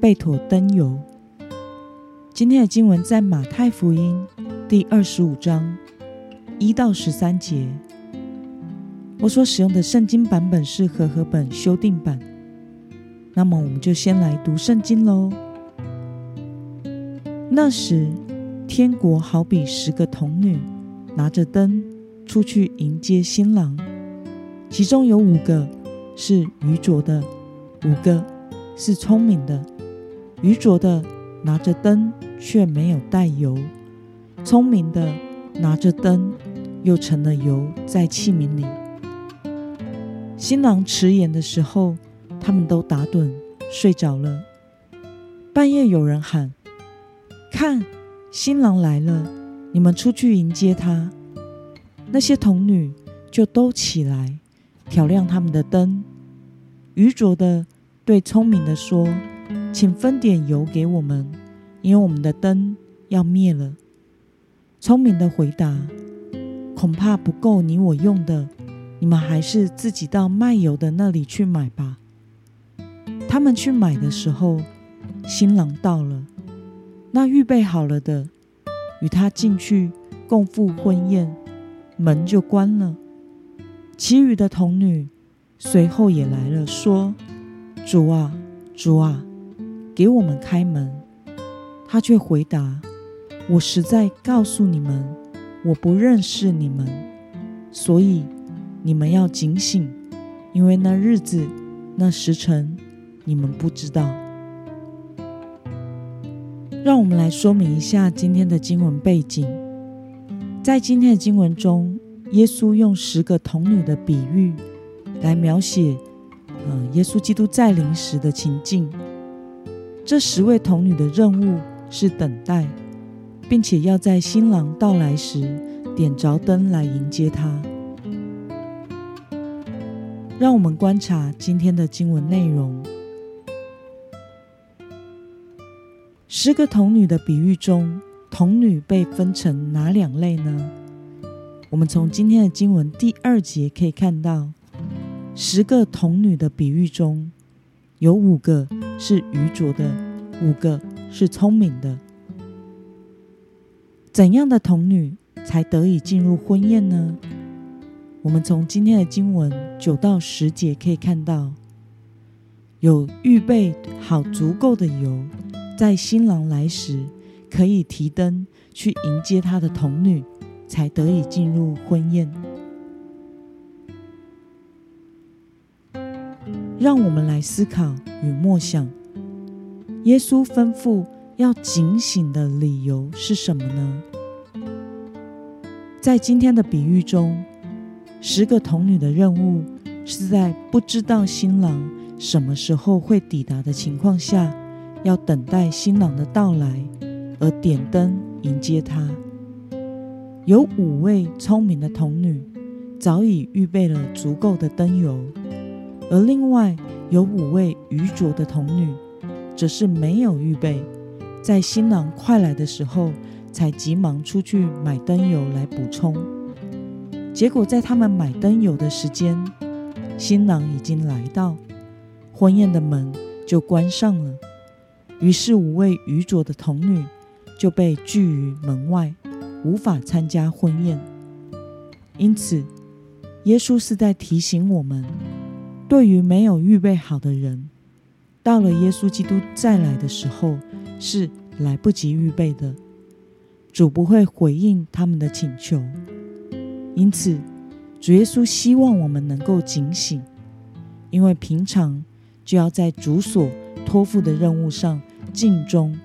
贝妥灯油。今天的经文在马太福音第二十五章一到十三节。我所使用的圣经版本是和合本修订版。那么，我们就先来读圣经喽。那时，天国好比十个童女拿着灯出去迎接新郎，其中有五个。是愚拙的，五个是聪明的。愚拙的拿着灯却没有带油，聪明的拿着灯又成了油在器皿里。新郎迟延的时候，他们都打盹睡着了。半夜有人喊：“看，新郎来了，你们出去迎接他。”那些童女就都起来，挑亮他们的灯。愚拙的对聪明的说：“请分点油给我们，因为我们的灯要灭了。”聪明的回答：“恐怕不够你我用的，你们还是自己到卖油的那里去买吧。”他们去买的时候，新郎到了，那预备好了的与他进去共赴婚宴，门就关了。其余的童女。随后也来了，说：“主啊，主啊，给我们开门。”他却回答：“我实在告诉你们，我不认识你们，所以你们要警醒，因为那日子、那时辰，你们不知道。”让我们来说明一下今天的经文背景。在今天的经文中，耶稣用十个童女的比喻。来描写，呃，耶稣基督在临时的情境。这十位童女的任务是等待，并且要在新郎到来时点着灯来迎接他。让我们观察今天的经文内容。十个童女的比喻中，童女被分成哪两类呢？我们从今天的经文第二节可以看到。十个童女的比喻中，有五个是愚拙的，五个是聪明的。怎样的童女才得以进入婚宴呢？我们从今天的经文九到十节可以看到，有预备好足够的油，在新郎来时可以提灯去迎接他的童女，才得以进入婚宴。让我们来思考与默想，耶稣吩咐要警醒的理由是什么呢？在今天的比喻中，十个童女的任务是在不知道新郎什么时候会抵达的情况下，要等待新郎的到来，而点灯迎接他。有五位聪明的童女早已预备了足够的灯油。而另外有五位愚拙的童女，则是没有预备，在新郎快来的时候，才急忙出去买灯油来补充。结果在他们买灯油的时间，新郎已经来到，婚宴的门就关上了。于是五位愚拙的童女就被拒于门外，无法参加婚宴。因此，耶稣是在提醒我们。对于没有预备好的人，到了耶稣基督再来的时候，是来不及预备的。主不会回应他们的请求，因此主耶稣希望我们能够警醒，因为平常就要在主所托付的任务上尽忠，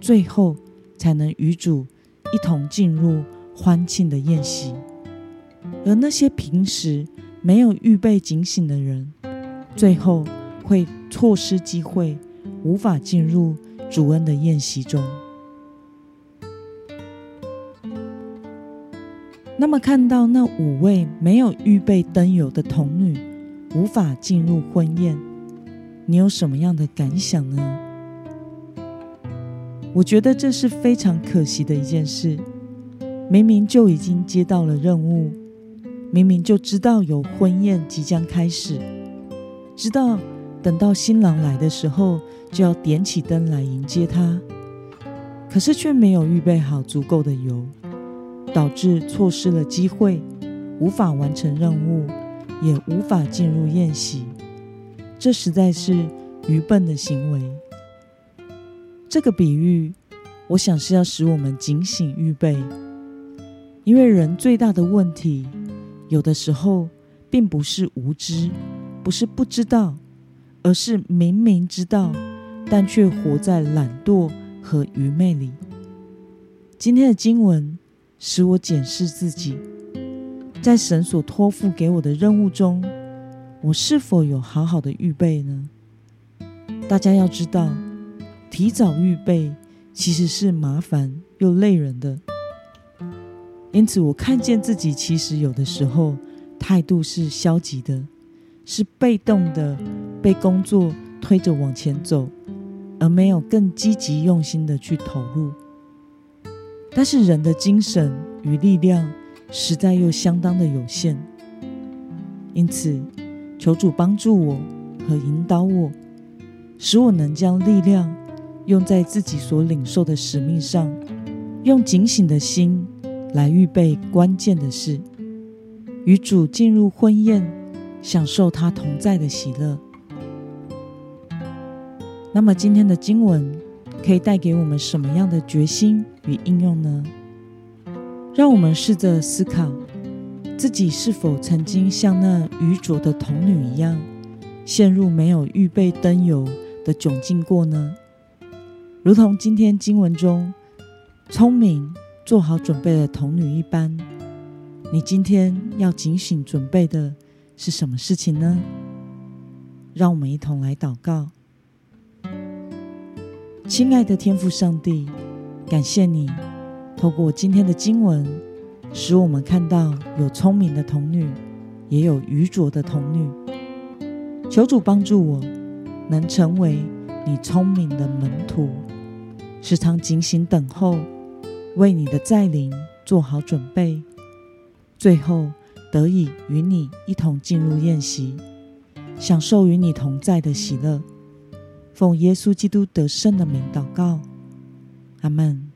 最后才能与主一同进入欢庆的宴席。而那些平时没有预备警醒的人，最后会错失机会，无法进入主恩的宴席中。那么，看到那五位没有预备灯油的童女无法进入婚宴，你有什么样的感想呢？我觉得这是非常可惜的一件事。明明就已经接到了任务，明明就知道有婚宴即将开始，知道等到新郎来的时候就要点起灯来迎接他，可是却没有预备好足够的油，导致错失了机会，无法完成任务，也无法进入宴席。这实在是愚笨的行为。这个比喻，我想是要使我们警醒预备。因为人最大的问题，有的时候并不是无知，不是不知道，而是明明知道，但却活在懒惰和愚昧里。今天的经文使我检视自己，在神所托付给我的任务中，我是否有好好的预备呢？大家要知道，提早预备其实是麻烦又累人的。因此，我看见自己其实有的时候态度是消极的，是被动的，被工作推着往前走，而没有更积极用心的去投入。但是，人的精神与力量实在又相当的有限，因此，求主帮助我和引导我，使我能将力量用在自己所领受的使命上，用警醒的心。来预备关键的事，与主进入婚宴，享受他同在的喜乐。那么，今天的经文可以带给我们什么样的决心与应用呢？让我们试着思考，自己是否曾经像那愚拙的童女一样，陷入没有预备灯油的窘境过呢？如同今天经文中，聪明。做好准备的童女一般，你今天要警醒准备的是什么事情呢？让我们一同来祷告。亲爱的天父上帝，感谢你透过今天的经文，使我们看到有聪明的童女，也有愚拙的童女。求主帮助我，能成为你聪明的门徒，时常警醒等候。为你的再临做好准备，最后得以与你一同进入宴席，享受与你同在的喜乐。奉耶稣基督得胜的名祷告，阿门。